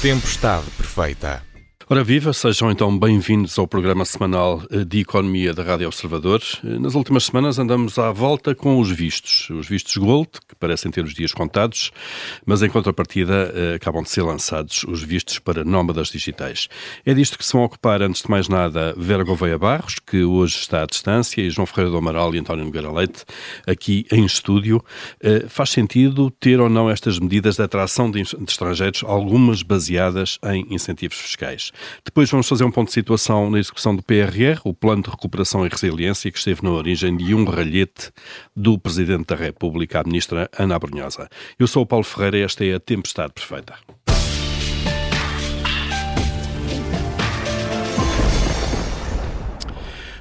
Tempestade Perfeita. Ora viva, sejam então bem-vindos ao programa semanal eh, de Economia da Rádio Observador. Eh, nas últimas semanas andamos à volta com os vistos, os vistos Gold, que parecem ter os dias contados, mas em contrapartida eh, acabam de ser lançados os vistos para nómadas digitais. É disto que se vão ocupar, antes de mais nada, Vera Gouveia Barros, que hoje está à distância, e João Ferreira do Amaral e António Nogueira Leite, aqui em estúdio. Faz sentido ter ou não estas medidas de atração de estrangeiros, algumas baseadas em incentivos fiscais? Depois vamos fazer um ponto de situação na execução do PRR, o Plano de Recuperação e Resiliência, que esteve na origem de um ralhete do Presidente da República, a Ministra Ana Abrunhosa. Eu sou o Paulo Ferreira e esta é a Tempestade Perfeita.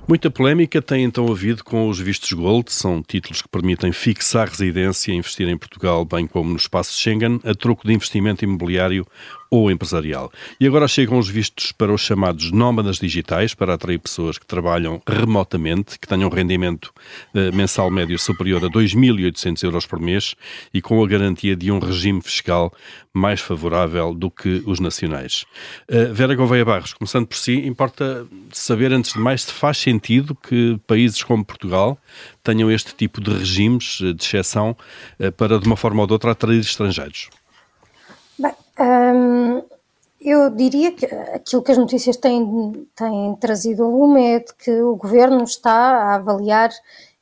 Muita polémica tem então havido com os vistos Gold, são títulos que permitem fixar residência e investir em Portugal, bem como no espaço Schengen, a troco de investimento imobiliário ou empresarial. E agora chegam os vistos para os chamados nómadas digitais, para atrair pessoas que trabalham remotamente, que tenham rendimento eh, mensal médio superior a 2.800 euros por mês e com a garantia de um regime fiscal mais favorável do que os nacionais. Uh, Vera Gouveia Barros, começando por si, importa saber, antes de mais, se faz sentido que países como Portugal tenham este tipo de regimes de exceção para, de uma forma ou de outra, atrair estrangeiros. Hum, eu diria que aquilo que as notícias têm, têm trazido a lume é de que o governo está a avaliar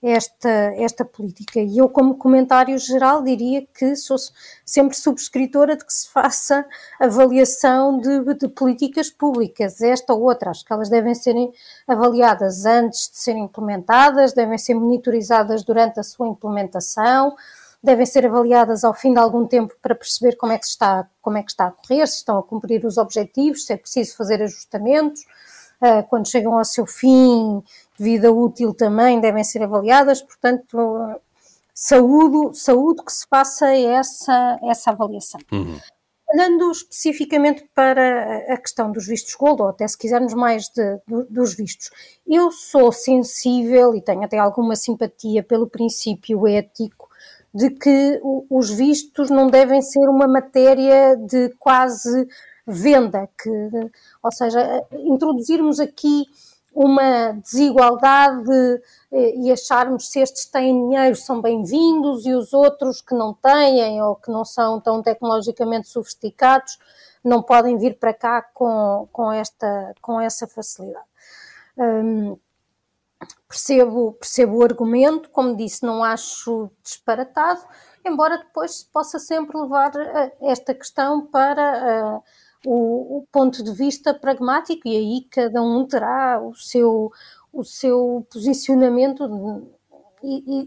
esta, esta política. E eu, como comentário geral, diria que sou sempre subscritora de que se faça avaliação de, de políticas públicas, esta ou outra. Acho que elas devem ser avaliadas antes de serem implementadas, devem ser monitorizadas durante a sua implementação devem ser avaliadas ao fim de algum tempo para perceber como é que está, como é que está a correr, se estão a cumprir os objetivos, se é preciso fazer ajustamentos. Uh, quando chegam ao seu fim de vida útil também devem ser avaliadas, portanto, saúde, saúde que se faça essa, essa avaliação. Uhum. Olhando especificamente para a questão dos vistos gold, ou até se quisermos mais de, dos vistos, eu sou sensível e tenho até alguma simpatia pelo princípio ético de que os vistos não devem ser uma matéria de quase venda, que, ou seja, introduzirmos aqui uma desigualdade eh, e acharmos se estes têm dinheiro são bem-vindos e os outros que não têm ou que não são tão tecnologicamente sofisticados não podem vir para cá com, com, esta, com essa facilidade. Hum, percebo, percebo o argumento, como disse, não acho disparatado, embora depois se possa sempre levar uh, esta questão para uh, o, o, ponto de vista pragmático e aí cada um terá o seu, o seu posicionamento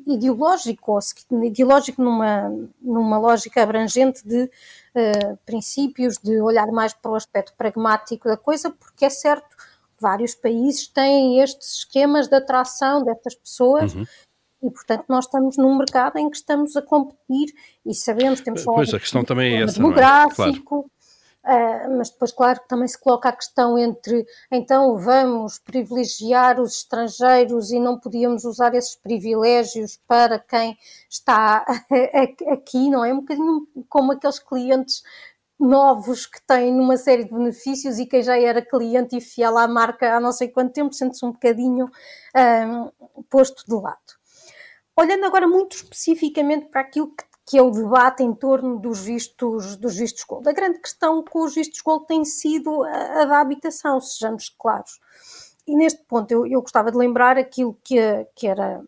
ideológico, ou ideológico numa, numa lógica abrangente de uh, princípios, de olhar mais para o aspecto pragmático da coisa, porque é certo vários países têm estes esquemas de atração destas pessoas uhum. e, portanto, nós estamos num mercado em que estamos a competir e sabemos, temos só pois, a questão também é essa, demográfico, é? claro. Uh, mas depois, claro, também se coloca a questão entre então vamos privilegiar os estrangeiros e não podíamos usar esses privilégios para quem está aqui, não é? Um bocadinho como aqueles clientes novos que têm uma série de benefícios e quem já era cliente e fiel à marca há não sei quanto tempo sente-se um bocadinho um, posto de lado. Olhando agora muito especificamente para aquilo que, que, é o debate em torno dos vistos, dos vistos gold. A grande questão com os vistos gold tem sido a, a da habitação, sejamos claros. E neste ponto eu, eu gostava de lembrar aquilo que, que era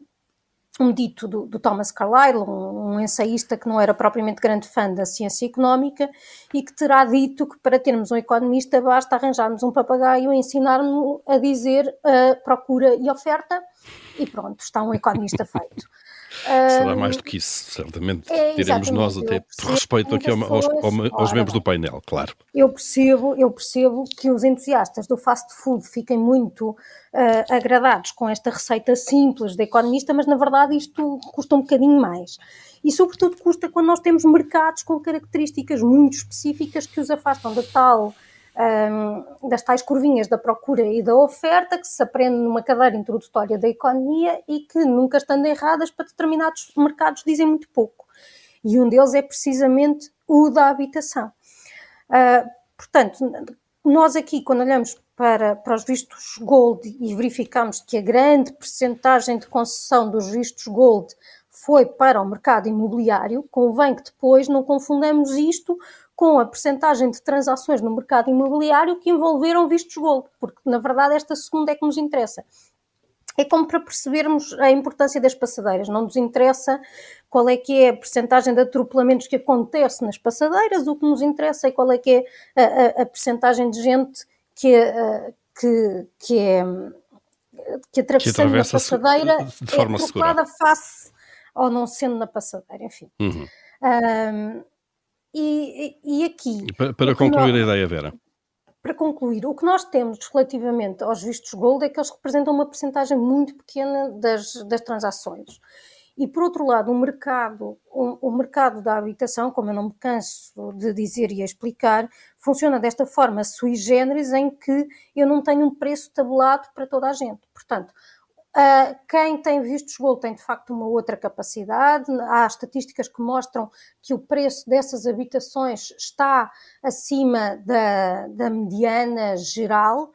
um dito do, do Thomas Carlyle, um, um, ensaísta que não era propriamente grande fã da ciência económica e que terá dito que para termos um economista basta arranjarmos um papagaio e ensinar-nos a dizer uh, procura e oferta e pronto, está um economista feito. Será mais do que isso, certamente é, diremos nós até por respeito aqui aos, aos, aos, membros do painel, claro. Eu percebo, eu percebo que os entusiastas do fast food fiquem muito uh, agradados com esta receita simples de economista, mas na verdade isto custa um bocadinho mais. E sobretudo custa quando nós temos mercados com características muito específicas que os afastam da tal um, das tais curvinhas da procura e da oferta que se aprende numa cadeira introdutória da economia e que, nunca estando erradas, para determinados mercados dizem muito pouco. E um deles é precisamente o da habitação. Uh, Portanto, nós aqui, quando olhamos para, para os vistos Gold e verificamos que a grande percentagem de concessão dos vistos Gold foi para o mercado imobiliário, convém que depois não confundamos isto com a percentagem de transações no mercado imobiliário que envolveram vistos Gold, porque na verdade esta segunda é que nos interessa. É como para percebermos a importância das passadeiras. Não nos interessa qual é que é a percentagem de atropelamentos que acontece nas passadeiras, o que nos interessa é qual é que é a, a, a percentagem de gente que, que, que é que atravessando a passadeira de forma é atropelada face ou não sendo na passadeira, enfim. Uhum. Um, e, e, aqui... Para, para concluir nós, a ideia, Vera. Para concluir, o que nós temos relativamente aos vistos gold é que eles representam uma percentagem muito pequena das, das transações. E, por outro lado, o mercado, o, o, mercado da habitação, como eu não me canso de dizer e explicar, funciona desta forma sui generis, em que eu não tenho um preço tabulado para toda a gente. Portanto, Uh, quem tem vistos gold tem de facto uma outra capacidade. Há estatísticas que mostram que o preço dessas habitações está acima da, da mediana geral.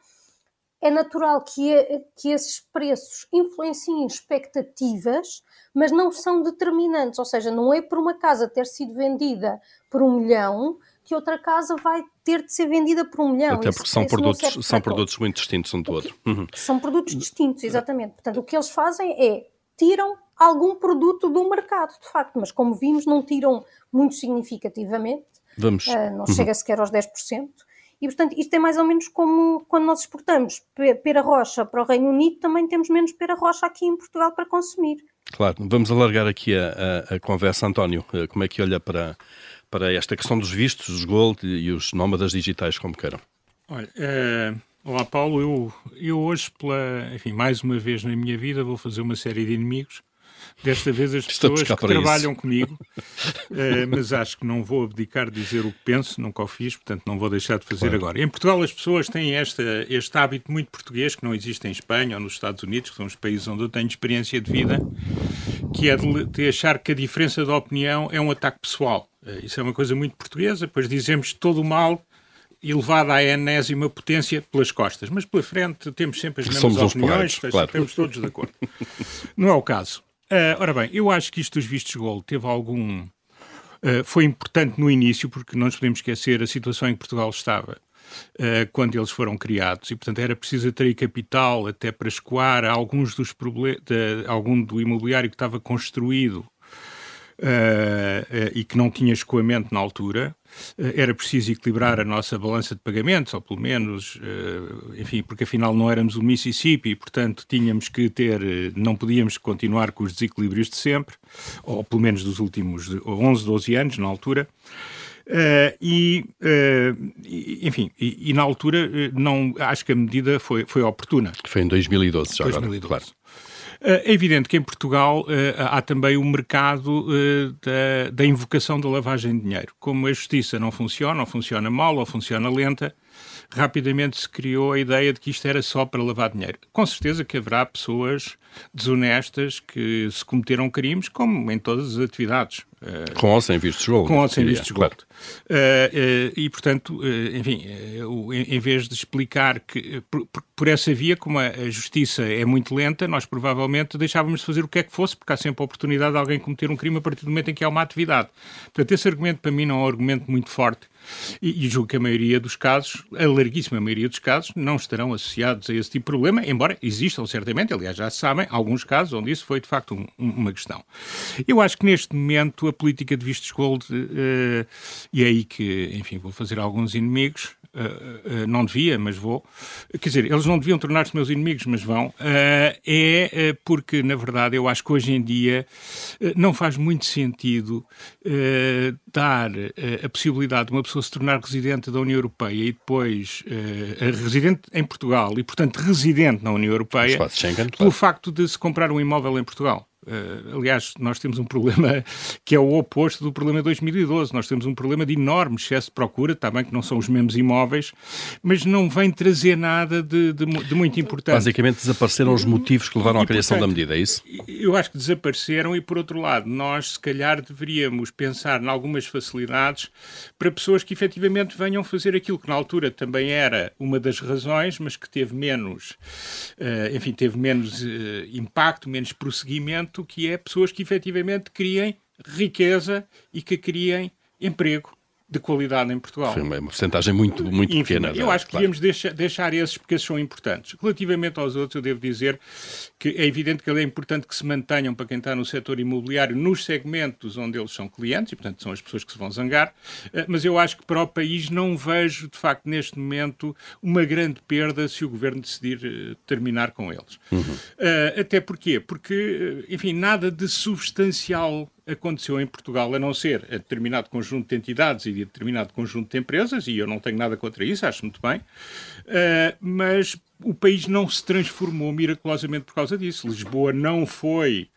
É natural que, que esses preços influenciem expectativas, mas não são determinantes. Ou seja, não é por uma casa ter sido vendida por um milhão que outra casa vai ter de ser vendida por um milhão. Até porque são produtos, são produtos muito distintos um do outro. Uhum. São produtos distintos, exatamente. Portanto, o que eles fazem é tiram algum produto do mercado, de facto, mas como vimos, não tiram muito significativamente. Vamos. Uh, não uhum. chega sequer aos 10%. E, portanto, isto é mais ou menos como quando nós exportamos pera rocha para o Reino Unido, também temos menos pera rocha aqui em Portugal para consumir. Claro, vamos alargar aqui a, a, a conversa, António. Eh, como é que olha para, para esta questão dos vistos, os gold e os nómadas digitais, como queiram. Olha, é, olá Paulo, eu, eu hoje, pela, enfim, mais uma vez na minha vida, vou fazer uma série de inimigos. Desta vez as pessoas que trabalham isso. comigo, é, mas acho que não vou abdicar de dizer o que penso, nunca o fiz, portanto não vou deixar de fazer claro. agora. Em Portugal as pessoas têm esta, este hábito muito português que não existe em Espanha ou nos Estados Unidos, que são os países onde eu tenho experiência de vida, que é de, de achar que a diferença de opinião é um ataque pessoal. Eh, isso é uma coisa muito portuguesa, depois dizemos todo o mal elevado à enésima potência pelas costas, mas pela frente temos sempre as mesmas Somos opiniões, claro. estamos todos de acordo. Não é o caso. Uh, ora bem, eu acho que isto dos vistos gold teve algum... Uh, foi importante no início, porque não nos podemos esquecer a situação em que Portugal estava uh, quando eles foram criados, e portanto era preciso atrair capital até para escoar alguns dos problemas, algum do imobiliário que estava construído uh, e que não tinha escoamento na altura. Uh, era preciso equilibrar a nossa balança de pagamentos, ou pelo menos, enfim, porque afinal não éramos o Mississippi, portanto tínhamos que ter, não podíamos continuar com os desequilíbrios de sempre, ou pelo menos dos últimos 11, 12 anos na altura. Uh, e, uh, enfim, e, e, na altura não acho que a medida foi, foi oportuna. Foi em 2012, já 2012. agora, claro. É evidente que em Portugal eh, há também o mercado eh, da, da invocação da lavagem de dinheiro. Como a justiça não funciona, ou funciona mal, ou funciona lenta, rapidamente se criou a ideia de que isto era só para lavar dinheiro. Com certeza que haverá pessoas desonestas que se cometeram crimes, como em todas as atividades. Com ou sem vistos gold. Com ou sem vistos gold. Claro. Uh, uh, e, portanto, uh, enfim, em vez de explicar que por, por, essa via, como a, a, justiça é muito lenta, nós provavelmente deixávamos de fazer o que é que fosse, porque há sempre a oportunidade de alguém cometer um crime a partir do momento em que há uma atividade. Portanto, esse argumento para mim não é um argumento muito forte e, e julgo que a maioria dos casos, a larguíssima maioria dos casos, não estarão associados a esse tipo de problema, embora existam certamente, aliás, já sabem, alguns casos onde isso foi de facto um, uma questão. Eu acho que neste momento a política de vistos gold, uh, e é aí que, enfim, vou fazer alguns inimigos, uh, uh, não devia, mas vou. Quer dizer, eles não deviam tornar-se meus inimigos, mas vão. é porque, na verdade, eu acho que hoje em dia não faz muito sentido dar a possibilidade de uma pessoa se tornar residente da União Europeia e depois residente em Portugal e, portanto, residente na União Europeia Schengen, pelo facto de se comprar um imóvel em Portugal. Uh, aliás, nós temos um problema que é o oposto do problema de 2012. Nós temos um problema de enorme excesso de procura, está bem que não são os mesmos imóveis, mas não vem trazer nada de, de, de muito importante. Basicamente desapareceram os motivos que levaram à criação portanto, da medida, é isso? Eu acho que desapareceram e, por outro lado, nós se calhar deveríamos pensar em algumas facilidades para pessoas que efetivamente venham fazer aquilo que na altura também era uma das razões, mas que teve menos, uh, enfim, teve menos uh, impacto, menos prosseguimento, que é pessoas que efetivamente criem riqueza e que criem emprego de qualidade em Portugal. Foi uma porcentagem muito, muito Enfim, pequena. Eu acho que claro. devíamos deixar, deixar esses porque esses são importantes. Relativamente aos outros, eu devo dizer que é evidente que é importante que se mantenham para quem está no setor imobiliário nos segmentos onde eles são clientes, e portanto são as pessoas que se vão zangar, eh, mas eu acho que para o país não vejo, de facto, neste momento, uma grande perda se o governo decidir eh, terminar com eles. Uhum. Uh, até porquê? Porque, enfim, nada de substancial aconteceu em Portugal, a não ser a determinado conjunto de entidades e de determinado conjunto de empresas, e eu não tenho nada contra isso, acho muito bem, uh, mas o país não se transformou miraculosamente por causa disso. Lisboa não foi,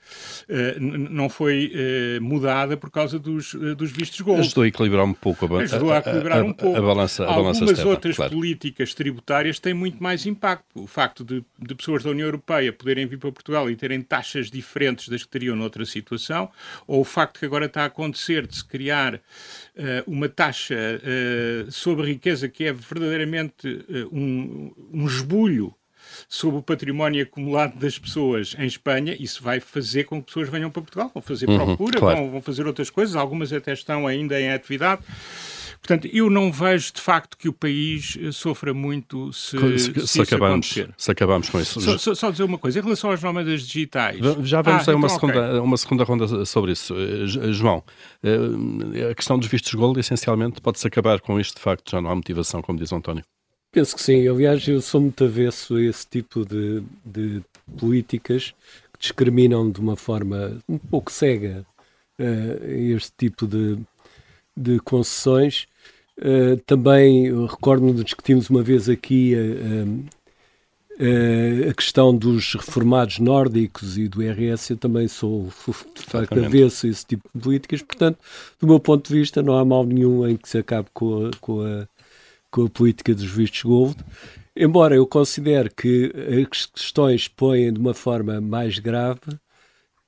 uh, não foi uh, mudada por causa dos, uh, dos vistos gold. Ajudou a equilibrar um pouco a, balança. Ajudou a, equilibrar um pouco. A balança, a Algumas balança outras claro. políticas tributárias têm muito mais impacto. O facto de, de, pessoas da União Europeia poderem vir para Portugal e terem taxas diferentes das que teriam noutra situação, ou o facto que agora está a acontecer de se criar uma taxa sobre a riqueza que é verdadeiramente um, um esbulho sobre o património acumulado das pessoas em Espanha, isso vai fazer com que pessoas venham para Portugal, vão fazer uhum, procura, claro. vão, vão fazer outras coisas, algumas até estão ainda em atividade. Portanto, eu não vejo de facto que o país eh, sofra muito se, se, se, acabamos, se acabamos com isso. Só, só, só, dizer uma coisa, em relação às nómadas digitais. Já vamos ah, a uma, então, segunda, okay. uma segunda ronda sobre isso. Eh, João, eh, a questão dos vistos gold, essencialmente, pode-se acabar com isto de facto, já não há motivação, como diz o António. Penso que sim. Aliás, eu sou muito avesso a esse tipo de, de políticas que discriminam de uma forma um pouco cega uh, este tipo de, de concessões. Uh, também recordo-me de discutirmos uma vez aqui uh, a questão dos reformados nórdicos e do RS. Eu também sou, de facto, avesso a esse tipo de políticas. Portanto, do meu ponto de vista, não há mal nenhum em que se acabe com a, com a com a política dos vistos gold, embora eu considere que as questões põem de uma forma mais grave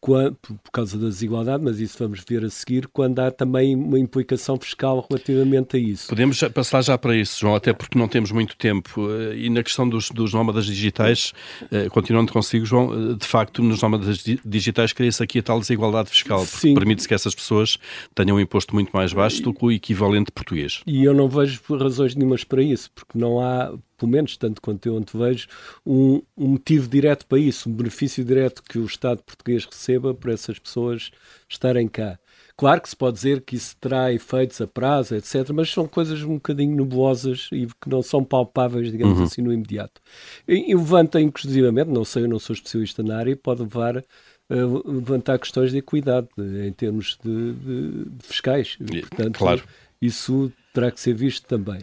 por causa da desigualdade, mas isso vamos ver a seguir, quando há também uma implicação fiscal relativamente a isso. Podemos passar já para isso, João, até porque não temos muito tempo. Eh, e na questão dos, dos nómadas digitais, eh, continuando consigo, João, eh, de facto, nos nómadas digitais cria-se aqui a tal desigualdade fiscal, porque permite-se que essas pessoas tenham um imposto muito mais baixo do que o equivalente português. E eu não vejo razões nenhumas para isso, porque não há pelo menos tanto quanto eu vejo, um, um motivo direto para isso, um benefício direto que o Estado português receba por essas pessoas estarem cá. Claro que se pode dizer que isso terá efeitos a prazo, etc., mas são coisas um bocadinho nebulosas e que não são palpáveis, digamos uhum. assim, no imediato. E, e levanta, inclusivamente, não sei, eu não sou especialista na área, pode levar a levantar questões de equidade em termos de, de, de fiscais. Portanto, claro. isso terá que ser visto também.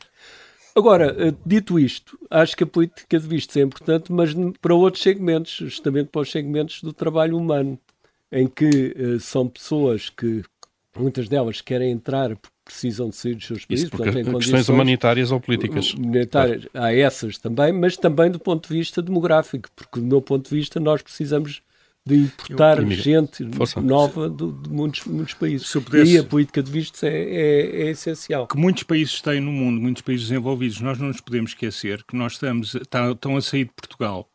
Agora, eh, dito isto, acho que a política de vistos é importante, mas para outros segmentos, justamente para os segmentos do trabalho humano, em que uh, são pessoas que, muitas delas, querem entrar porque precisam de sair dos seus países. Isso porque portanto, questões humanitárias ou políticas. Humanitárias, há essas também, mas também do ponto de vista demográfico, porque do meu ponto de vista nós precisamos de importar eu, gente Força. nova de, de, muitos, muitos países. Pudesse, e a política de vistos é, é, é, essencial. Que muitos países têm no mundo, muitos países desenvolvidos, nós não nos podemos esquecer que nós estamos, tá, estão a sair de Portugal.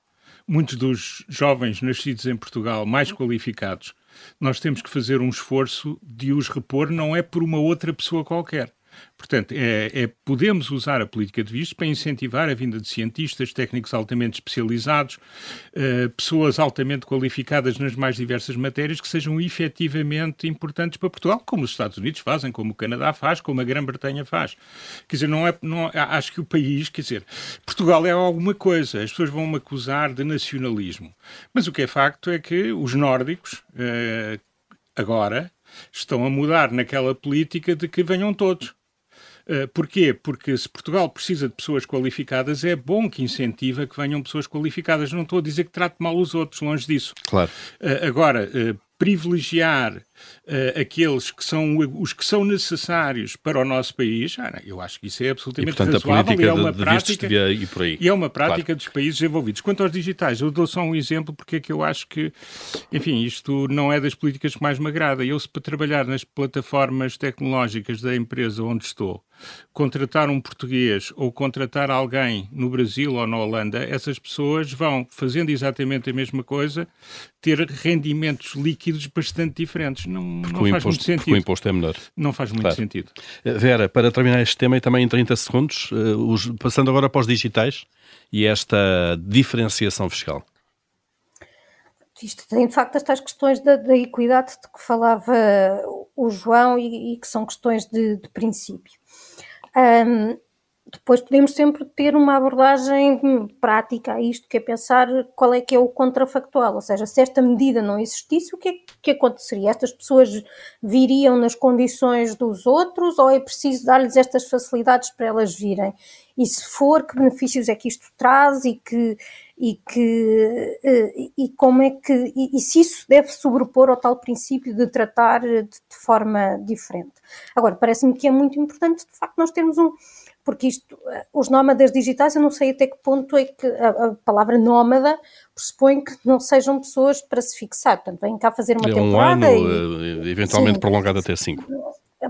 Muitos dos jovens nascidos em Portugal, mais qualificados, nós temos que fazer um esforço de os repor, não é por uma outra pessoa qualquer Portanto, é, é, podemos usar a política de vistos para incentivar a vinda de cientistas, técnicos altamente especializados, uh, pessoas altamente qualificadas nas mais diversas matérias que sejam efetivamente importantes para Portugal, como os Estados Unidos fazem, como o Canadá faz, como a Grã-Bretanha faz. Quer dizer, não é, não, acho que o país, quer dizer, Portugal é alguma coisa, as pessoas vão me acusar de nacionalismo. Mas o que é facto é que os nórdicos, uh, agora, estão a mudar naquela política de que venham todos. Uh, porquê? Porque se Portugal precisa de pessoas qualificadas, é bom que incentiva que venham pessoas qualificadas. Não estou a dizer que trate mal os outros, longe disso. Claro. Uh, agora, uh, privilegiar uh, aqueles que são os que são necessários para o nosso país, ah, eu acho que isso é absolutamente e, portanto, razoável e é uma de, prática de e é uma prática claro. dos países desenvolvidos. Quanto aos digitais, eu dou só um exemplo porque é que eu acho que, enfim, isto não é das políticas que mais me agrada. Eu se para trabalhar nas plataformas tecnológicas da empresa onde estou, contratar um português ou contratar alguém no Brasil ou na Holanda, essas pessoas vão, fazendo exatamente a mesma coisa, ter rendimentos líquidos bastante diferentes. Não, não faz imposto, muito sentido. Porque o imposto é menor. Não faz muito claro. sentido. Eh, Vera, para terminar este tema e também em 30 segundos, uh, os, passando agora para os digitais e esta diferenciação fiscal. Isto tem de facto estas questões da, da equidade de que falava o João e, e que são questões de, de princípio. Um, depois podemos sempre ter uma abordagem prática a isto, que é pensar qual é que é o contrafactual, ou seja, se esta medida não existisse, o que é que aconteceria? Estas pessoas viriam nas condições dos outros ou é preciso dar-lhes estas facilidades para elas virem? E se for, que benefícios é que isto traz e que e que eh, e como é que e, e, se isso deve sobrepor ao tal princípio de tratar de, de forma diferente. Agora, parece-me que é muito importante de facto nós termos um porque isto, eh, os nómadas digitais, eu não sei até que ponto é que a, a palavra nómada pressupõe que não sejam pessoas para se fixar, portanto, vêm cá fazer uma é temporada. Um ano, e, eh, eventualmente sim, prolongado até cinco.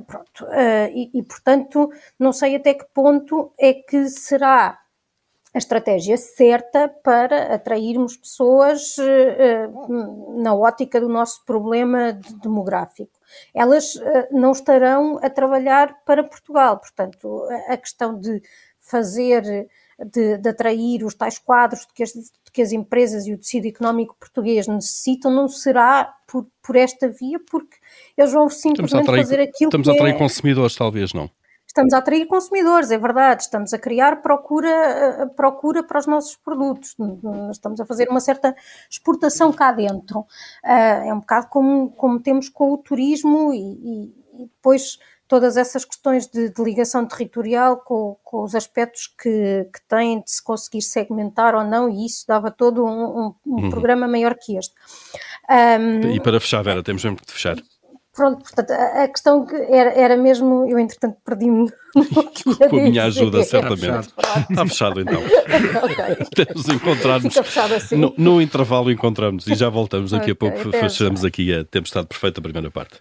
Pronto, uh, e, e, portanto, não sei até que ponto é que será a estratégia certa para atrairmos pessoas na ótica do nosso problema demográfico. Elas uh, não estarão a trabalhar para Portugal, portanto, a, a questão de fazer, de, de, atrair os tais quadros de que, as, de que, as, empresas e o tecido económico português necessitam não será por, por esta via, porque eles vão simplesmente atrair, fazer aquilo estamos que Estamos a atrair é... consumidores, talvez, não? Estamos a atrair consumidores, é verdade, estamos a criar procura, eh, procura para os nossos produtos, estamos a fazer uma certa exportação cá dentro. Eh, é um bocado como, como temos com o turismo e, e depois todas essas questões de, de ligação territorial com, com, os aspectos que, que têm de se conseguir segmentar ou não, e isso dava todo um, um, um uhum. programa maior que este. Um, e para fechar, Vera, temos mesmo de fechar. Pronto, portanto, a, questão que era, era mesmo, eu entretanto perdi-me Com a minha ajuda, certamente. Está fechado então. okay. Temos de encontrar-nos. Assim. No, no, intervalo encontramos e já voltamos. Daqui okay, a pouco fechamos aqui a Tempestade Perfeita, a primeira parte.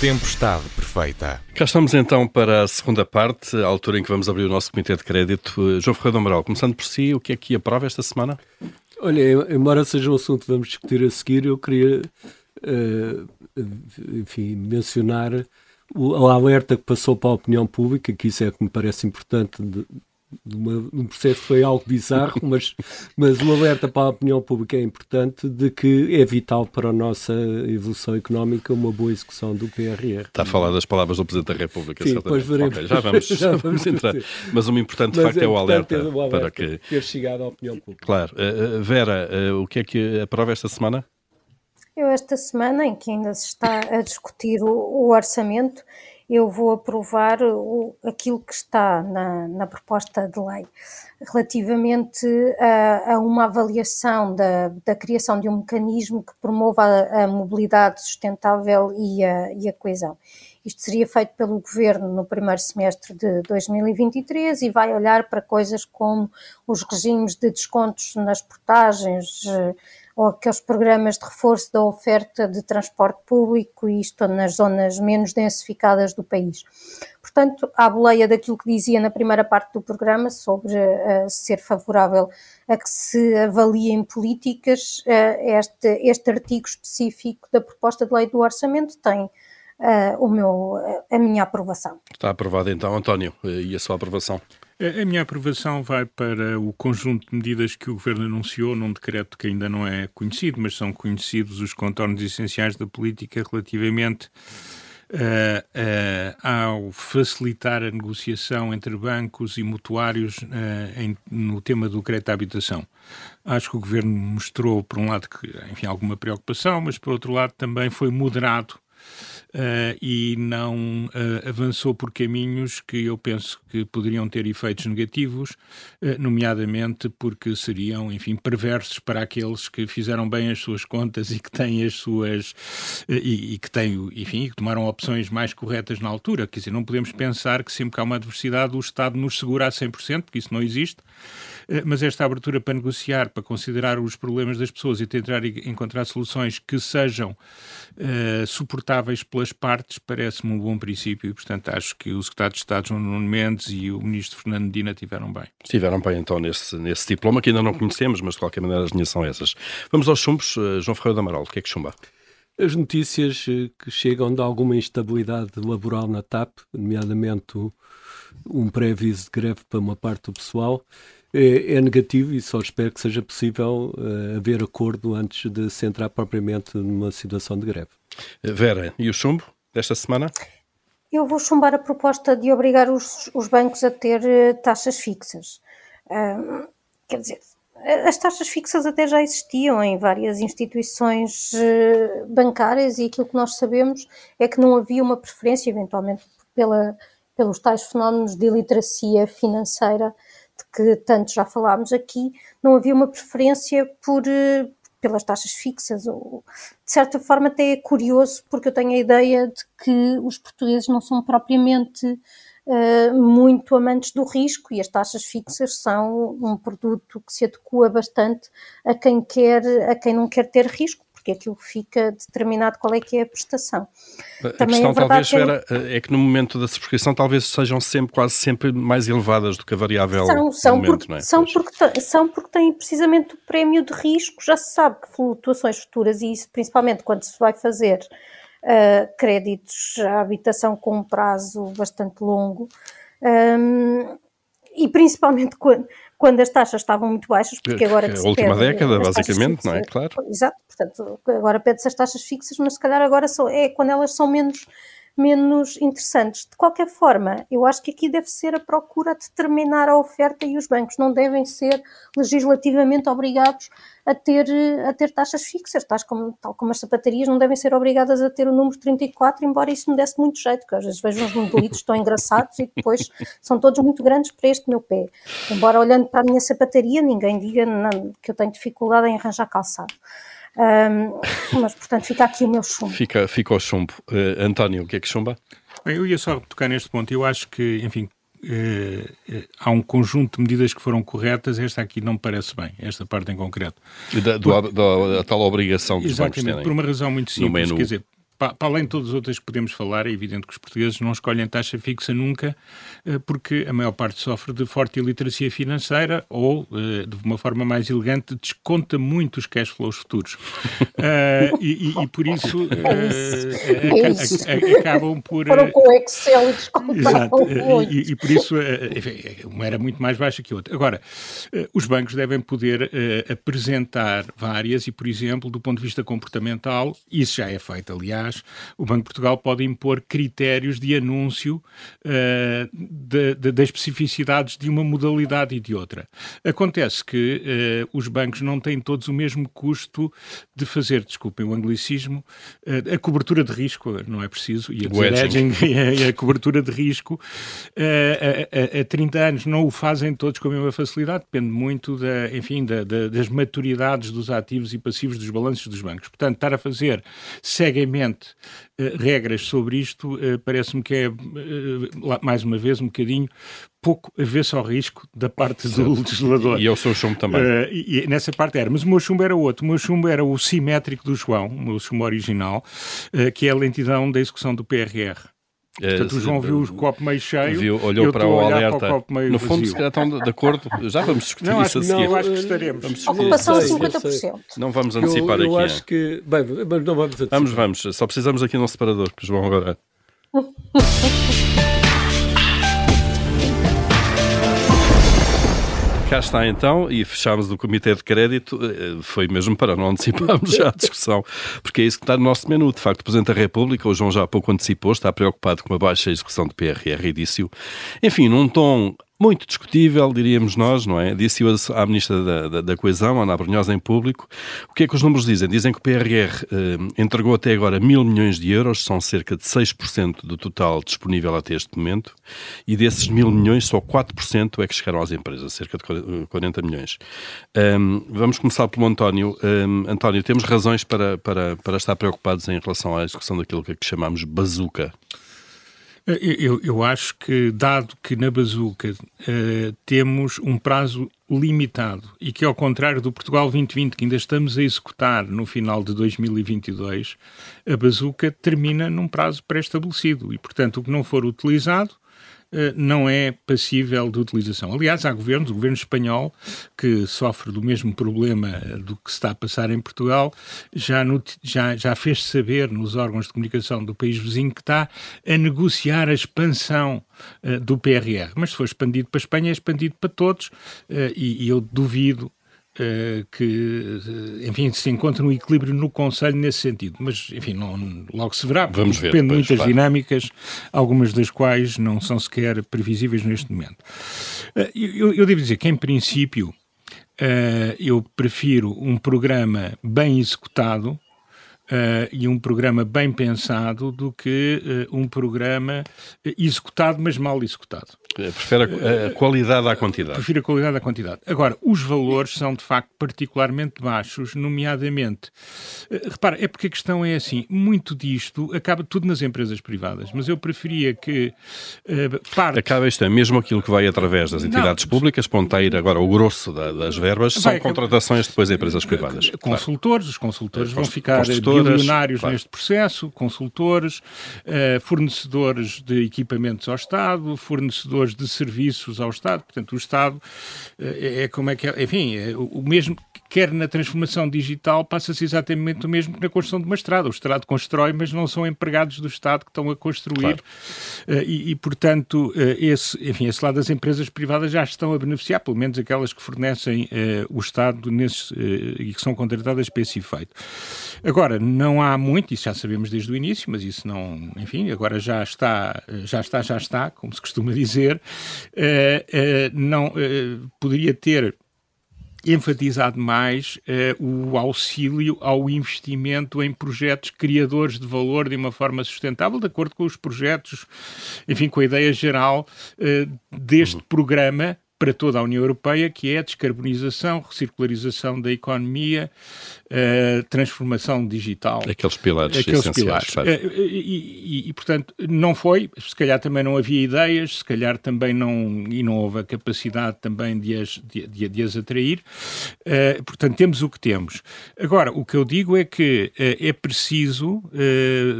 Tempestade perfeita. Cá estamos então para a segunda parte, a altura em que vamos abrir o nosso Comitê de Crédito. João Ferreira do Amaral, começando por si, o que é que aprova esta semana? Olha, embora seja um assunto que vamos discutir a seguir, eu queria, uh, enfim, mencionar o alerta que passou para a opinião pública, que isso é que me parece importante de, de, uma, de um processo que foi algo bizarro, mas, mas o alerta para a opinião pública é importante de que é vital para a nossa evolução económica uma boa execução do PRR. Está a falar das palavras do Presidente da República, Sim, depois veremos. Okay, já vamos, já vamos entrar. Mas o importante, de facto, é, é o alerta, o alerta para que... ter chegado à opinião pública. Claro. Uh, Vera, uh, o que é que aprova esta semana? Eu, esta semana, em que ainda se está a discutir o, o orçamento, eu vou aprovar o, aquilo que está na, na, proposta de lei relativamente a, a uma avaliação da, da, criação de um mecanismo que promova a, a mobilidade sustentável e a, e a coesão. Isto seria feito pelo Governo no primeiro semestre de 2023 e vai olhar para coisas como os regimes de descontos nas portagens, ou aqueles programas de reforço da oferta de transporte público, e isto nas zonas menos densificadas do país. Portanto, à boleia daquilo que dizia na primeira parte do programa sobre uh, ser favorável a que se avaliem políticas, uh, este, este artigo específico da proposta de lei do orçamento tem Uh, o meu, a minha aprovação. Está aprovado então, António, e a sua aprovação? A minha aprovação vai para o conjunto de medidas que o Governo anunciou num decreto que ainda não é conhecido, mas são conhecidos os contornos essenciais da política relativamente uh, uh, ao facilitar a negociação entre bancos e mutuários uh, em, no tema do crédito à habitação. Acho que o Governo mostrou, por um lado, que, enfim, alguma preocupação, mas por outro lado também foi moderado uh, e não uh, avançou por caminhos que eu penso que poderiam ter efeitos negativos, uh, nomeadamente porque seriam, enfim, perversos para aqueles que fizeram bem as suas contas e que têm as suas e, e, que têm, enfim, que tomaram opções mais corretas na altura. Quer dizer, não podemos pensar que sempre que há uma adversidade o Estado nos segura a 100%, porque isso não existe. Mas esta abertura para negociar, para considerar os problemas das pessoas e tentar encontrar soluções que sejam uh, suportáveis pelas partes, parece-me um bom princípio e, portanto, acho que o Secretário de Estado, João Nuno Mendes, e o Ministro Fernando Medina tiveram bem. Tiveram bem, então, nesse, nesse diploma, que ainda não conhecemos, mas de qualquer maneira as linhas são essas. Vamos aos chumbos. Uh, João Ferreira da Amaral, o que é que chumba? As notícias eh, que chegam de alguma instabilidade laboral na TAP, nomeadamente um pré-aviso de greve para uma parte do pessoal, é, é, negativo e só espero que seja possível uh, haver acordo antes de se entrar propriamente numa situação de greve. Vera, e o chumbo desta semana? Eu vou chumbar a proposta de obrigar os, os bancos a ter uh, taxas fixas. Uh, quer dizer, as taxas fixas até já existiam em várias instituições uh, bancárias e aquilo que nós sabemos é que não havia uma preferência, eventualmente pela, pelos tais fenómenos de iliteracia financeira que tanto já falámos aqui, não havia uma preferência por, eh, pelas taxas fixas. Ou, de certa forma, até é curioso, porque eu tenho a ideia de que os portugueses não são propriamente uh, muito amantes do risco e as taxas fixas são um produto que se adequa bastante a quem quer, a quem não quer ter risco porque aquilo fica determinado qual é que é a prestação. A Também questão é talvez que... Vera, é que no momento da subscrição talvez sejam sempre, quase sempre mais elevadas do que a variável são, são momento, porque, é? São porque, são porque têm precisamente o prémio de risco, já se sabe que flutuações futuras, e isso principalmente quando se vai fazer uh, créditos à habitação com um prazo bastante longo, um, e principalmente quando, quando as taxas estavam muito baixas, porque agora que a última década, basicamente, não é? Claro. Exato, portanto, agora pede-se as taxas fixas, mas se calhar agora são, é quando elas são menos menos interessantes. De qualquer forma, eu acho que aqui deve ser a procura determinar a oferta e os bancos não devem ser legislativamente obrigados a ter, a ter taxas fixas, tais como, tal como as sapatarias não devem ser obrigadas a ter o número 34, embora isso me desse muito jeito, porque às vezes vejo uns modelitos tão engraçados e depois são todos muito grandes para este meu pé. Embora olhando para a minha sapataria, ninguém diga não, que eu tenho dificuldade em arranjar calçado. Um, mas, portanto, fica aqui o meu chumbo. Fica, fica o chumbo. Uh, António, o que é que chumba? Bem, eu ia só tocar neste ponto. Eu acho que, enfim, uh, há um conjunto de medidas que foram corretas, esta aqui não me parece bem, esta parte em concreto. Da, do, da, da tal obrigação que os bancos têm. por uma razão muito simples, quer dizer, para, além de todas as outras que podemos falar, é evidente que os portugueses não escolhem taxa fixa nunca, eh, porque a maior parte sofre de forte iliteracia financeira ou, eh, de uma forma mais elegante, desconta muito os cash flows futuros. uh, e, e, e, por isso, uh, é acabam por. Foram com o Excel e descontaram e, e, por isso, uma era muito mais baixa que a outra. Agora, os bancos devem poder apresentar várias e, por exemplo, do ponto de vista comportamental, isso já é feito, aliás aliás, o Banco de Portugal pode impor critérios de anúncio uh, de, de, das especificidades de uma modalidade e de outra. Acontece que uh, os bancos não têm todos o mesmo custo de fazer, desculpem o anglicismo, uh, a cobertura de risco, não é preciso, e a, a, a cobertura de risco, a, a, 30 anos não o fazem todos com a mesma facilidade, depende muito da, enfim, da, da, das maturidades dos ativos e passivos dos balanços dos bancos. Portanto, estar a fazer cegamente uh, regras sobre isto, uh, parece-me que é, uh, mais uma vez, um bocadinho pouco a ver só risco da parte do legislador. E eu sou chumbo também. Uh, e, e, nessa parte era. Mas o meu chumbo era outro. O meu chumbo era o simétrico do João, o meu chumbo original, uh, que é a lentidão da execução do PRR. Portanto, o João viu o copo meio cheio. Viu, olhou para o alerta. Para o no fundo, se calhar estão de acordo. Já vamos discutir não, isso a seguir. Não, acho que estaremos. Vamos Ocupação a 50%. Não vamos antecipar eu, eu aqui. Eu acho que. Bem, mas não vamos antecipar. Vamos, vamos. Só precisamos aqui de um separador, que o João agora. cá está então, e fechámos o Comitê de Crédito, eh, foi mesmo para não anteciparmos já a discussão, porque é isso que está no nosso menu. De facto, o Presidente da República, o João já há pouco antecipou, está preocupado com a baixa execução de PRR e disse-o, enfim, num tom muito discutível, diríamos nós, não é? Disse-o à Ministra da, da, da Coesão, Ana Brunhosa, em público. O que é que os números dizem? Dizem que o PRR eh, entregou até agora mil milhões de euros, são cerca de 6% do total disponível até este momento, e desses mil milhões, só 4% é que chegaram às empresas, cerca de 40 milhões. Um, vamos começar pelo António. Um, António, temos razões para, para, para estar preocupados em relação à execução daquilo que chamamos bazuca? Eh, eu, eu, acho que, dado que na bazuca uh, temos um prazo limitado e que, ao contrário do Portugal 2020, que ainda estamos a executar no final de 2022, a bazuca termina num prazo pré-estabelecido. E, portanto, o que não for utilizado não é passível de utilização. Aliás, há governos, o governo espanhol, que sofre do mesmo problema do que se está a passar em Portugal, já, no, já, já fez saber nos órgãos de comunicação do país vizinho que está a negociar a expansão uh, do PRR. Mas se for expandido para a Espanha, é expandido para todos, e, eu duvido que, enfim, se encontra um equilíbrio no Conselho nesse sentido. Mas, enfim, não, logo se verá. Vamos ver. Depende de muitas claro. dinâmicas, algumas das quais não são sequer previsíveis neste momento. Uh, eu, eu, devo dizer que, em princípio, eu prefiro um programa bem executado Uh, e um programa bem pensado do que uh, um programa executado, mas mal executado. Eh, prefere a, a, qualidade à quantidade. Prefiro a qualidade à quantidade. Agora, os valores são de facto particularmente baixos, nomeadamente. Repara, é porque a questão é assim: muito disto acaba tudo nas empresas privadas, mas eu preferia que uh, parte. Acaba isto, é mesmo aquilo que vai através das entidades Não, públicas, ponta a ir agora o grosso da, das verbas, são contratações depois de empresas privadas. Consultores, claro. os consultores vão ficar bilionários claro. neste processo, consultores, uh, fornecedores de equipamentos ao Estado, fornecedores de serviços ao Estado. Portanto, o Estado eh, é, é como é que é, enfim, é o mesmo quer na transformação digital passa-se exatamente o mesmo que na construção de uma estrada. O Estado constrói, mas não são empregados do Estado que estão a construir. Claro. Uh, e, e, portanto, uh, esse, enfim, esse lado das empresas privadas já estão a beneficiar, pelo menos aquelas que fornecem uh, o Estado nesse, e que são contratadas para esse efeito. Agora, não há muito, isso já sabemos desde o início, mas isso não, enfim, agora já está, já está, já está, como se costuma dizer, não poderia ter enfatizado mais uh, o auxílio ao investimento em projetos criadores de valor de uma forma sustentável, de acordo com os projetos, enfim, com a ideia geral uh, deste uhum. programa para toda a União Europeia, que é a descarbonização, recircularização da economia, uh, transformação digital. Aqueles pilares Aqueles pilares. Uh, e, e, e, portanto, não foi, se calhar também não havia ideias, se calhar também não, e não houve a capacidade também de as, de, de, de as atrair. Uh, portanto, temos o que temos. Agora, o que eu digo é que é preciso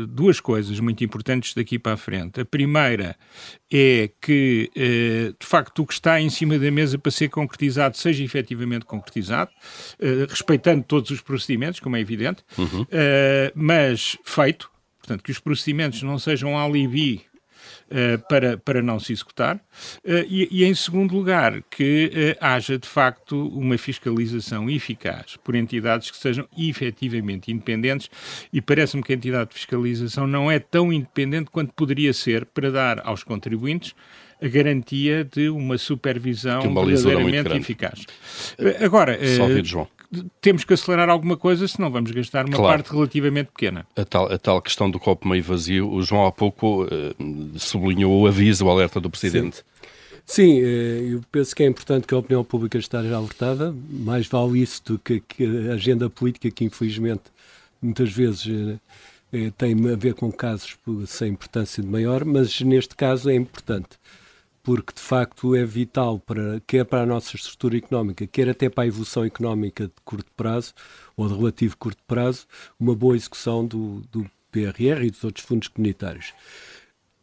duas coisas muito importantes daqui para a frente. A primeira é que, de facto, o que está em cima da mesa para ser concretizado seja efetivamente concretizado, respeitando todos os procedimentos, como é evidente, uhum. uh, mas feito, portanto, que os procedimentos não sejam alibi Uh, para, para não se executar, uh, e, e, em segundo lugar, que uh, haja de facto uma fiscalização eficaz por entidades que sejam efetivamente independentes, e parece-me que a entidade de fiscalização não é tão independente quanto poderia ser para dar aos contribuintes a garantia de uma supervisão uma verdadeiramente eficaz. Agora, Só João temos que acelerar alguma coisa, senão vamos gastar uma claro. parte relativamente pequena. A tal, a tal questão do copo meio vazio, o João há pouco uh, sublinhou o aviso, o alerta do Presidente. Sim. Sim, eh, eu penso que é importante que a opinião pública esteja alertada, mais vale isso do que a agenda política que infelizmente muitas vezes tem a ver com casos sem importância de maior, mas neste caso é importante porque de facto é vital para quer para a nossa estrutura económica, quer até para a evolução económica de curto prazo ou de relativo curto prazo, uma boa execução do, do PRR e dos outros fundos comunitários.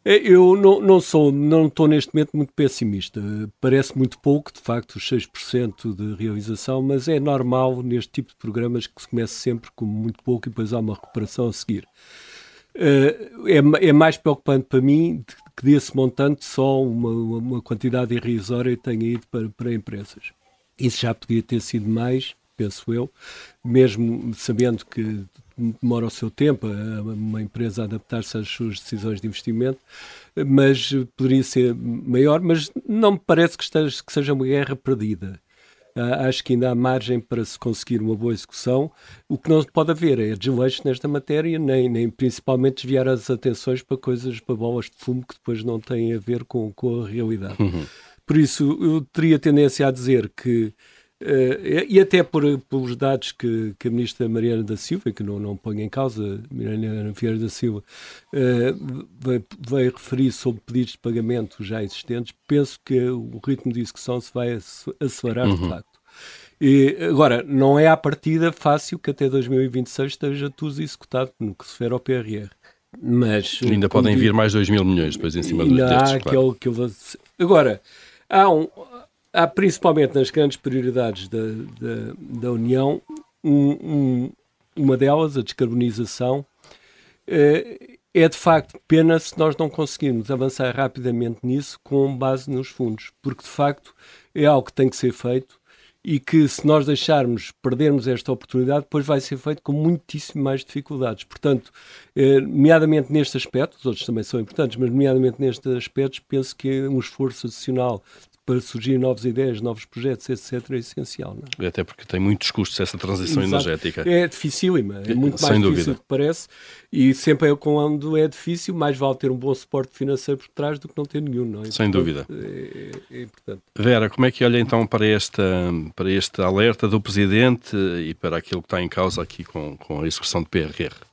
É, eu não, não sou, não estou neste momento muito pessimista. Parece muito pouco, de facto, os 6% de realização, mas é normal neste tipo de programas que se comece sempre com muito pouco e depois há uma recuperação a seguir. Eh, é, é mais preocupante para mim que desse montante só uma, uma quantidade irrisória tenha ido para, para empresas. Isso já podia ter sido mais, penso eu, mesmo sabendo que demora o seu tempo uma empresa a adaptar-se às suas decisões de investimento, mas poderia ser maior, mas não me parece que, esteja, que seja uma guerra perdida. Uh, acho que ainda há margem para se conseguir uma boa execução. O que não pode haver é desleixo nesta matéria, nem, nem principalmente desviar as atenções para coisas, para bolas de fumo que depois não têm a ver com, com a realidade. Uhum. Por isso, eu teria tendência a dizer que Uh, e até por, pelos dados que, que, a ministra Mariana da Silva, que não, não põe em causa, Mariana Vieira da Silva, uh, vai, vai, referir sobre pedidos de pagamento já existentes, penso que o ritmo de execução se vai acelerar uhum. de facto. E, agora, não é à partida fácil que até 2026 esteja tudo executado no que se refere ao PRR. Mas, ainda podem vir mais 2 mil milhões depois em cima dos destes, claro. que eu, que eu Agora, há um, há principalmente nas grandes prioridades da, da, da União, um, um, uma delas, a descarbonização, é, é de facto pena se nós não conseguirmos avançar rapidamente nisso com base nos fundos, porque de facto é algo que tem que ser feito e que se nós deixarmos perdermos esta oportunidade, depois vai ser feito com muitíssimo mais dificuldades. Portanto, eh, nomeadamente neste aspecto, os outros também são importantes, mas nomeadamente neste aspecto, penso que um esforço adicional para surgir novas ideias, novos projetos, etc., é essencial. Não é? Até porque tem muitos custos essa transição Exato. energética. É dificílima, é muito mais Sem difícil dúvida. do que parece, e sempre é quando é difícil, mais vale ter um bom suporte financeiro por trás do que não ter nenhum. Não é? Sem dúvida. É, é, importante. Vera, como é que olha então para, esta, para este alerta do Presidente e para aquilo que está em causa aqui com, com a execução do PRR?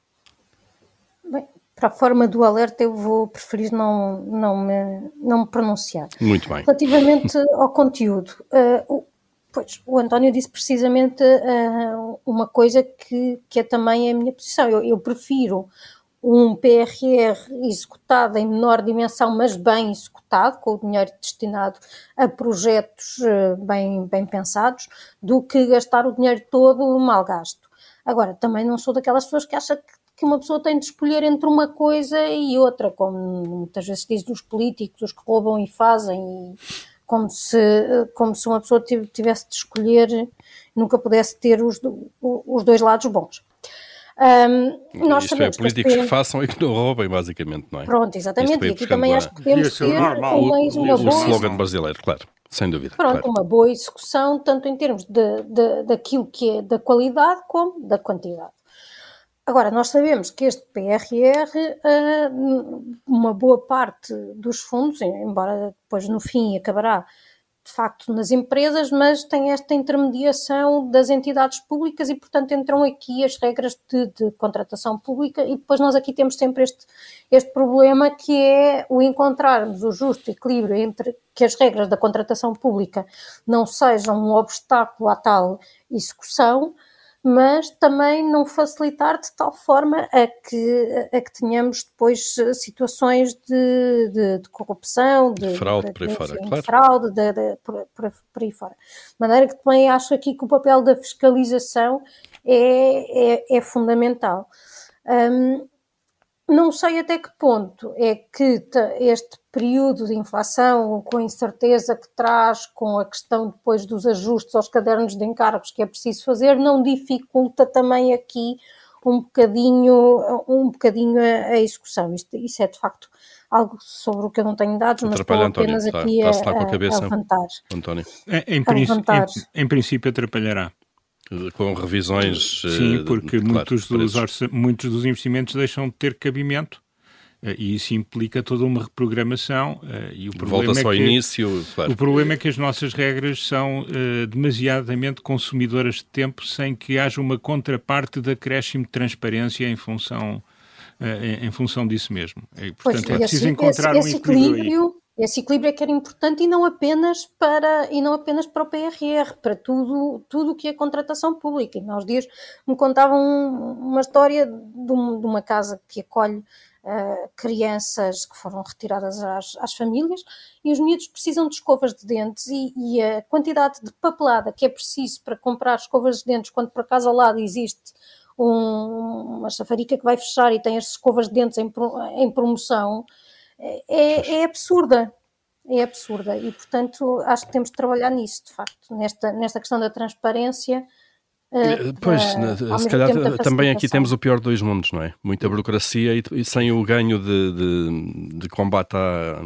Para a forma do alerta eu vou preferir não, não, me, não me pronunciar. Muito bem. Relativamente ao conteúdo, uh, o, pois, o António disse precisamente uh, uma coisa que, que é também a minha posição. Eu, eu prefiro um PRR executado em menor dimensão, mas bem executado, com o dinheiro destinado a projetos uh, bem, bem pensados, do que gastar o dinheiro todo mal gasto. Agora, também não sou daquelas pessoas que acham que que uma pessoa tem de escolher entre uma coisa e outra, como muitas vezes diz dos políticos, os que roubam e fazem, e como se, como se uma pessoa tivesse de escolher, nunca pudesse ter os, os dois lados bons. Um, nós Isto é, políticos que, que, façam e que não roubem, basicamente, não é? Pronto, exatamente. E aqui também acho que temos ter normal. uma, uma o, boa... O slogan brasileiro, claro. Sem dúvida. Pronto, claro. uma boa execução, tanto em termos de, de, daquilo que é da qualidade como da quantidade. Agora, nós sabemos que este PRR, eh, uma boa parte dos fundos, embora depois no fim acabará de facto nas empresas, mas tem esta intermediação das entidades públicas e, portanto, entram aqui as regras de, de, contratação pública e depois nós aqui temos sempre este, este problema que é o encontrarmos o justo equilíbrio entre que as regras da contratação pública não sejam um obstáculo à tal execução, mas também não facilitar de tal forma a que, a que tenhamos depois eh, situações de, de, de corrupção, de, de fraude, por aí fora, enfim, claro. fraude, de, de, por, por, por, aí fora. De maneira que também acho aqui que o papel da fiscalização é, é, é fundamental. Um, não sei até que ponto é que este período de inflação, com a incerteza que traz, com a questão depois dos ajustes aos cadernos de encargos que é preciso fazer, não dificulta também aqui um bocadinho, um bocadinho a, a execução. Isto, isso é de facto algo sobre o que eu não tenho dados, mas estou apenas António, aqui está, a, a, a, levantar. António. Em, em, em, em princípio atrapalhará com revisões. Sim, eh, porque claro, muitos, dos muitos dos investimentos deixam de ter cabimento eh, e isso implica toda uma reprogramação uh, e o problema Volta-se é ao que, início, claro. O problema é que as nossas regras são uh, demasiadamente consumidoras de tempo sem que haja uma contraparte de acréscimo de transparência em função, uh, em, em, função disso mesmo. E, portanto, pois, é preciso esse, encontrar esse, um equilíbrio, equilíbrio esse equilíbrio é que era importante e não apenas para, e não apenas para o PRR, para tudo tudo que é contratação pública. E nós dias me contavam uma história de, um, uma casa que acolhe uh, crianças que foram retiradas às, às, famílias e os miúdos precisam de escovas de dentes e, e, a quantidade de papelada que é preciso para comprar escovas de dentes quando por acaso ao lado existe um, uma chafarica que vai fechar e tem as escovas de dentes em, em promoção é, é absurda. É absurda e, portanto, acho que temos de trabalhar nisso, de facto, nesta, nesta questão da transparência Uh, pois, uh, se calhar também aqui temos o pior de dois mundos, não é? Muita burocracia e, e sem o ganho de, de, de combate à,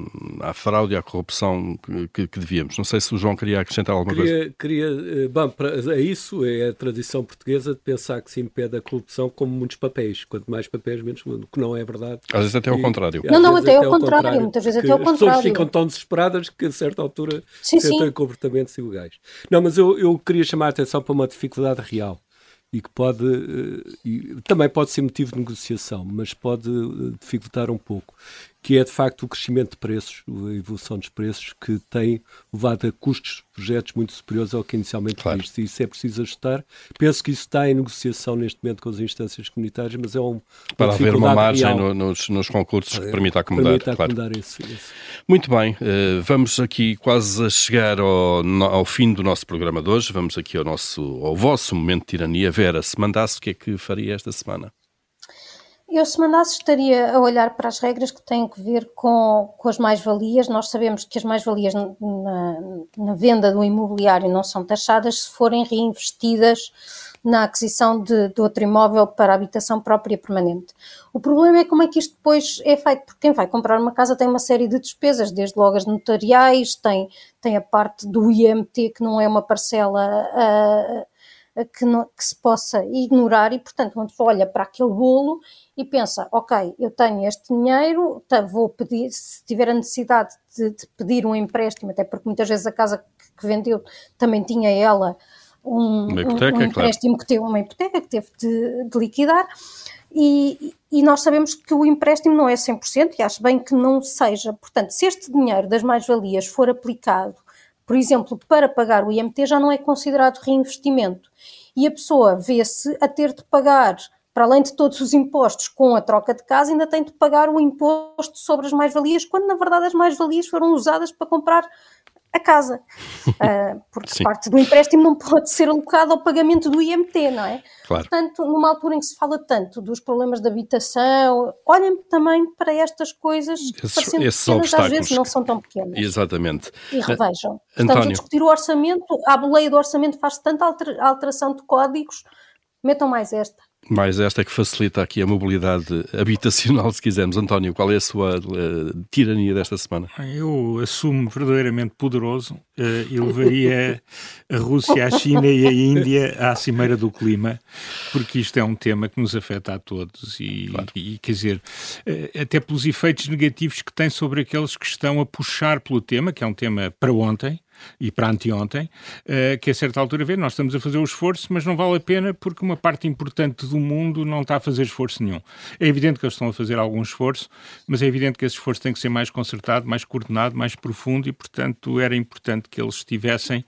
à, fraude e à corrupção que, que, devíamos. Não sei se o João queria acrescentar alguma queria, coisa. Queria, eh, bom, para, é isso, é a tradição portuguesa de pensar que se impede a corrupção como muitos papéis. Quanto mais papéis, menos o que não é verdade. Às vezes até ao contrário. Não, não, até, ao contrário. contrário. Muitas vezes até ao contrário. As pessoas ficam tão desesperadas que a certa altura sim, tentam sim. comportamentos ilegais. Não, mas eu, eu queria chamar a atenção para uma dificuldade real. E que pode eh, e também pode ser motivo de negociação, mas pode eh, dificultar um pouco, que é de facto o crescimento de preços, a evolução dos preços, que tem levado a custos de projetos muito superiores ao que inicialmente claro. previsto. E isso é preciso ajustar. Penso que isso está em negociação neste momento com as instâncias comunitárias, mas é um. Para haver uma margem no, nos, nos, concursos que permita acomodar. Permita claro. acomodar esse, esse. Muito bem, uh, vamos aqui quase a chegar ao, ao fim do nosso programa de hoje. Vamos aqui ao, nosso, ao vosso momento de tirania. Vera, se mandasse, o que é que faria esta semana? Eu, se mandasse, estaria a olhar para as regras que têm que ver com, com as mais-valias. Nós sabemos que as mais-valias na, na, venda do imobiliário não são taxadas se forem reinvestidas na aquisição de, de outro imóvel para habitação própria permanente. O problema é como é que isto depois é feito, porque quem vai comprar uma casa tem uma série de despesas, desde logo as notariais, tem, tem a parte do IMT, que não é uma parcela. Que, não, que, se possa ignorar e, portanto, pessoa olha para aquele bolo e pensa, ok, eu tenho este dinheiro, tá, vou pedir, se tiver a necessidade de, de, pedir um empréstimo, até porque muitas vezes a casa que, vendeu também tinha ela um, uma hipoteca, um empréstimo claro. que teve uma hipoteca que teve de, de liquidar e, e, nós sabemos que o empréstimo não é 100% e acho bem que não seja. Portanto, se este dinheiro das mais-valias for aplicado por exemplo, para pagar o IMT já não é considerado reinvestimento. E a pessoa vê-se a ter de pagar, para além de todos os impostos com a troca de casa, ainda tem de pagar o imposto sobre as mais-valias, quando na verdade as mais-valias foram usadas para comprar a casa. Uh, porque Sim. parte do empréstimo não pode ser alocado ao pagamento do IMT, não é? Claro. Portanto, numa altura em que se fala tanto dos problemas de habitação, olhem também para estas coisas que esses, parecendo esses pequenas, às vezes não são tão pequenas. Exatamente. E revejam. Uh, Portanto, António. a discutir o orçamento, a boleia do orçamento faz tanta alteração de códigos, metam mais esta. Mais esta que facilita aqui a mobilidade habitacional, se quisermos. António, qual é a sua uh, tirania desta semana? Eu assumo verdadeiramente poderoso uh, e levaria a Rússia, a China e a Índia à cimeira do clima, porque isto é um tema que nos afeta a todos e, claro. e quer dizer, uh, até pelos efeitos negativos que tem sobre aqueles que estão a puxar pelo tema, que é um tema para ontem, e para anteontem, uh, que a certa altura vê, nós estamos a fazer o esforço, mas não vale a pena porque uma parte importante do mundo não está a fazer esforço nenhum. É evidente que eles estão a fazer algum esforço, mas é evidente que esse esforço tem que ser mais concertado, mais coordenado, mais profundo e, portanto, era importante que eles estivessem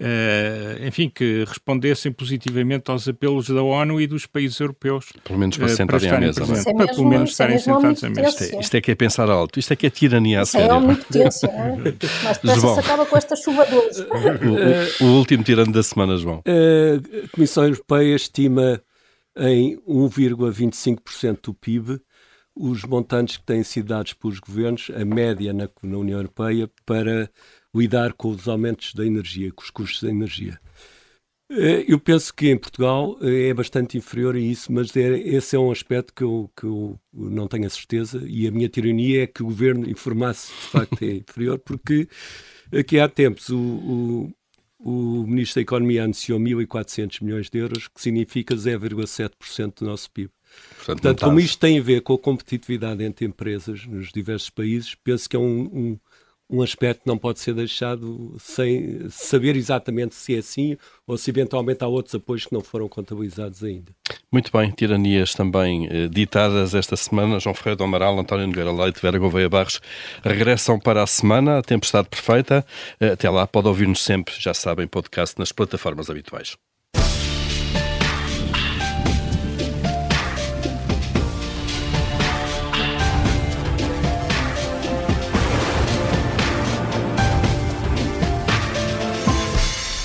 uh, enfim, que respondessem positivamente aos apelos da ONU e dos países europeus. Pelo menos para uh, sentarem à mesa, não é? é para pelo menos estarem é sentados à mesa. Isto é, isto é, que é pensar alto, isto é que é tirania a sério. É omnipotência, é? Mas depressa se acaba com esta chuva de hoje. O, o, o, último tirano da semana, João. A Comissão Europeia estima em 1,25% do PIB os montantes que têm sido dados pelos governos, a média na, na União Europeia, para lidar com os aumentos da energia, com os custos da energia. Eh, eu penso que em Portugal eh, é bastante inferior a isso, mas é, esse é um aspecto que eu, que eu não tenho a certeza e a minha tirania é que o governo informasse de facto é inferior, porque aqui há tempos o, o, o Ministro da Economia anunciou 1.400 milhões de euros, que significa 0,7% do nosso PIB. Portanto, Portanto como isto tem a ver com a competitividade entre empresas nos diversos países, penso que é um, um um aspecto não pode ser deixado sem saber exatamente se é assim ou se eventualmente há outros apoios que não foram contabilizados ainda. Muito bem, tiranias também eh, ditadas esta semana. João Ferreira do Amaral, António Nogueira Leite, Vera Gouveia Barros regressam para a semana, a tempestade perfeita. Eh, até lá, pode ouvir-nos sempre, já sabem, podcast nas plataformas habituais.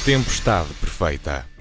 Tempestade perfeita.